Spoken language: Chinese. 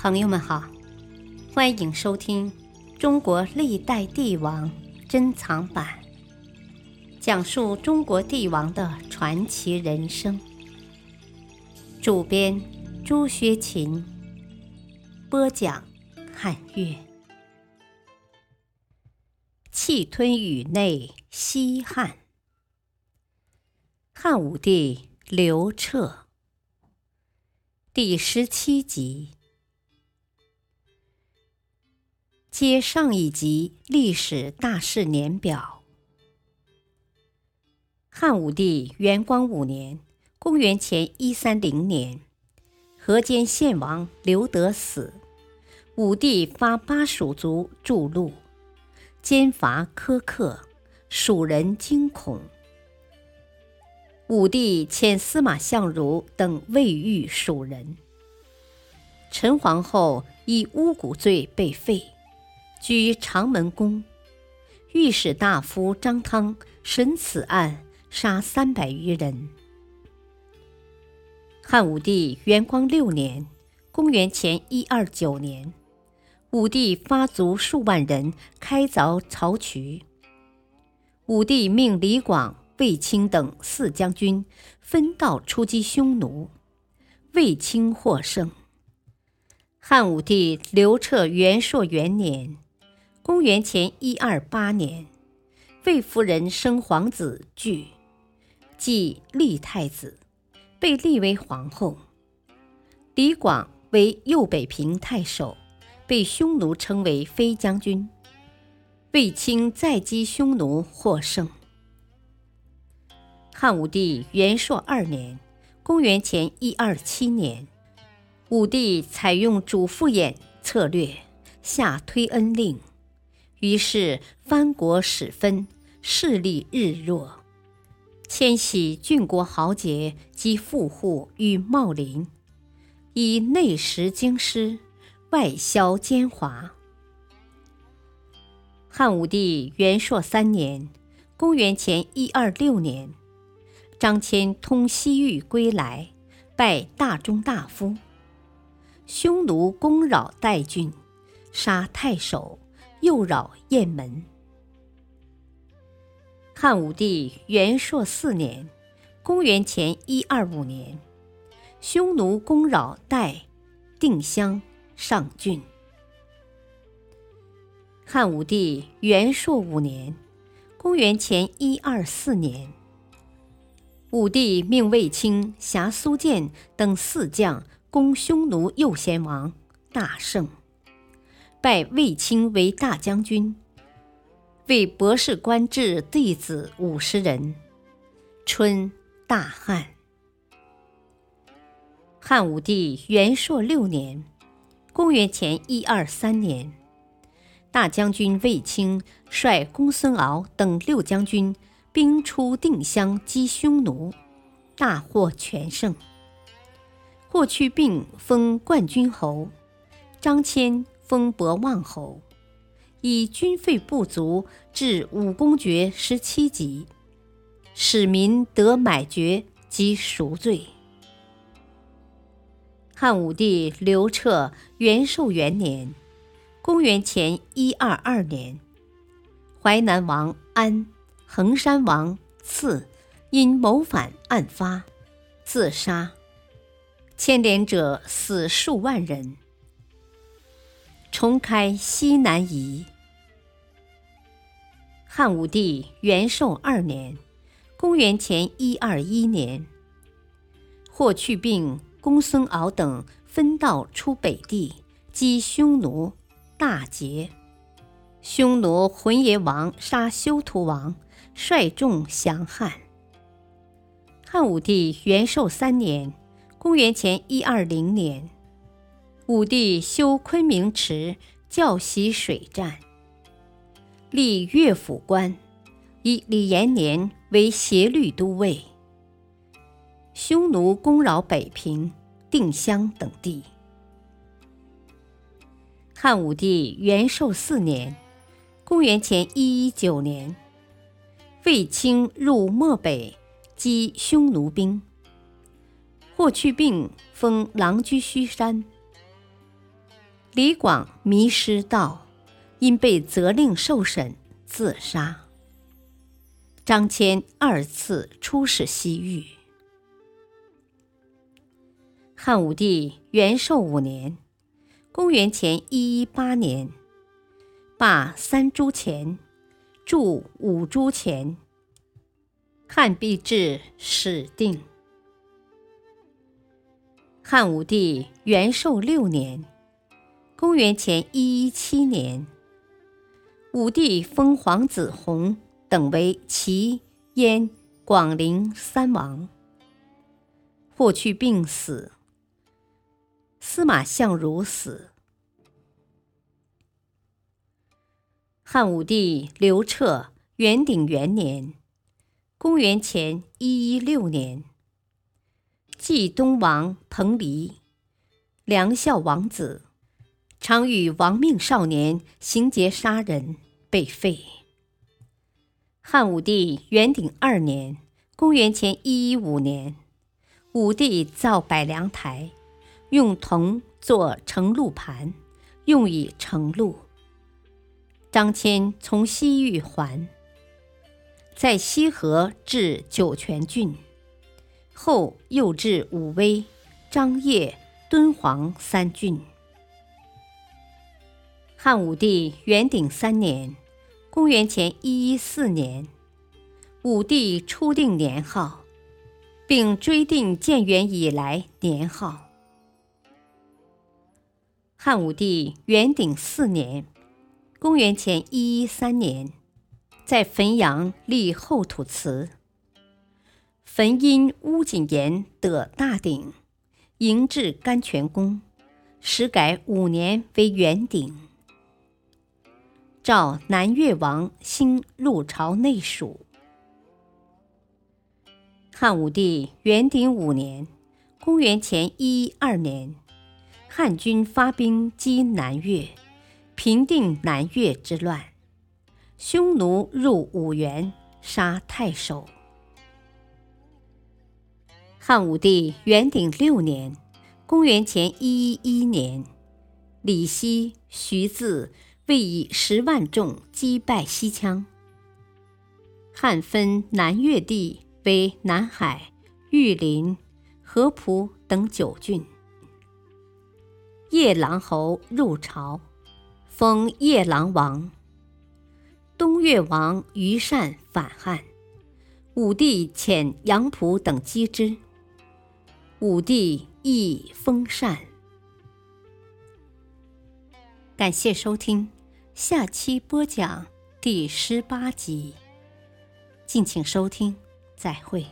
朋友们好，欢迎收听《中国历代帝王珍藏版》，讲述中国帝王的传奇人生。主编朱学勤，播讲汉乐。气吞宇内，西汉，汉武帝刘彻，第十七集。接上一集历史大事年表。汉武帝元光五年（公元前一三零年），河间献王刘德死，武帝发巴蜀族筑路，奸伐苛刻，蜀人惊恐。武帝遣司马相如等慰御蜀人。陈皇后以巫蛊罪被废。居长门宫，御史大夫张汤审此案，杀三百余人。汉武帝元光六年（公元前一二九年），武帝发卒数万人开凿曹渠。武帝命李广、卫青等四将军分道出击匈奴，卫青获胜。汉武帝刘彻元朔元年。公元前一二八年，魏夫人生皇子据，即立太子，被立为皇后。李广为右北平太守，被匈奴称为飞将军。卫青再击匈奴获胜。汉武帝元朔二年，公元前一二七年，武帝采用主父偃策略，下推恩令。于是藩国始分，势力日弱，迁徙郡国豪杰及富户与茂林，以内食京师，外销奸猾。汉武帝元朔三年（公元前一二六年），张骞通西域归来，拜大中大夫。匈奴攻扰代郡，杀太守。又扰雁门。汉武帝元朔四年（公元前一二五年），匈奴攻扰代、定襄、上郡。汉武帝元朔五年（公元前一二四年），武帝命卫青辖苏建等四将攻匈奴右贤王，大胜。拜卫青为大将军，为博士官至弟子五十人。春，大旱。汉武帝元朔六年（公元前一二三年），大将军卫青率公孙敖等六将军兵出定襄击匈奴，大获全胜。霍去病封冠军侯，张骞。封博望侯，以军费不足，至武公爵十七级，使民得买爵及赎罪。汉武帝刘彻元寿元年（公元前一二二年），淮南王安、衡山王赐因谋反案发，自杀，牵连者死数万人。重开西南夷。汉武帝元寿二年（公元前一二一年），霍去病、公孙敖等分道出北地，击匈奴，大捷。匈奴浑邪王杀休屠王，率众降汉。汉武帝元寿三年（公元前一二零年）。武帝修昆明池，教习水战，立乐府官，以李延年为协律都尉。匈奴攻扰北平、定襄等地。汉武帝元寿四年（公元前一一九年），卫青入漠北，击匈奴兵。霍去病封狼居胥山。李广迷失道，因被责令受审，自杀。张骞二次出使西域。汉武帝元寿五年（公元前一一八年），罢三铢钱，铸五铢钱。汉币制始定。汉武帝元寿六年。公元前一一七年，武帝封皇子弘等为齐、燕、广陵三王。霍去病死，司马相如死。汉武帝刘彻元鼎元年，公元前一一六年，继东王彭蠡，梁孝王子。常与亡命少年行劫杀人，被废。汉武帝元鼎二年（公元前一一五年），武帝造百梁台，用铜做盛鹿盘，用以盛鹿。张骞从西域还，在西河置酒泉郡，后又置武威、张掖、敦煌三郡。汉武帝元鼎三年（公元前一一四年），武帝初定年号，并追定建元以来年号。汉武帝元鼎四年（公元前一一三年），在汾阳立后土祠。汾阴乌谨言得大鼎，迎至甘泉宫，时改五年为元鼎。召南越王兴入朝内属。汉武帝元鼎五年（公元前一二年），汉军发兵击南越，平定南越之乱。匈奴入五原，杀太守。汉武帝元鼎六年（公元前一一一年），李希、徐自。为以十万众击败西羌。汉分南越地为南海、玉林、合浦等九郡。夜郎侯入朝，封夜郎王。东越王于善反汉，武帝遣杨仆等击之。武帝亦封禅。感谢收听。下期播讲第十八集，敬请收听，再会。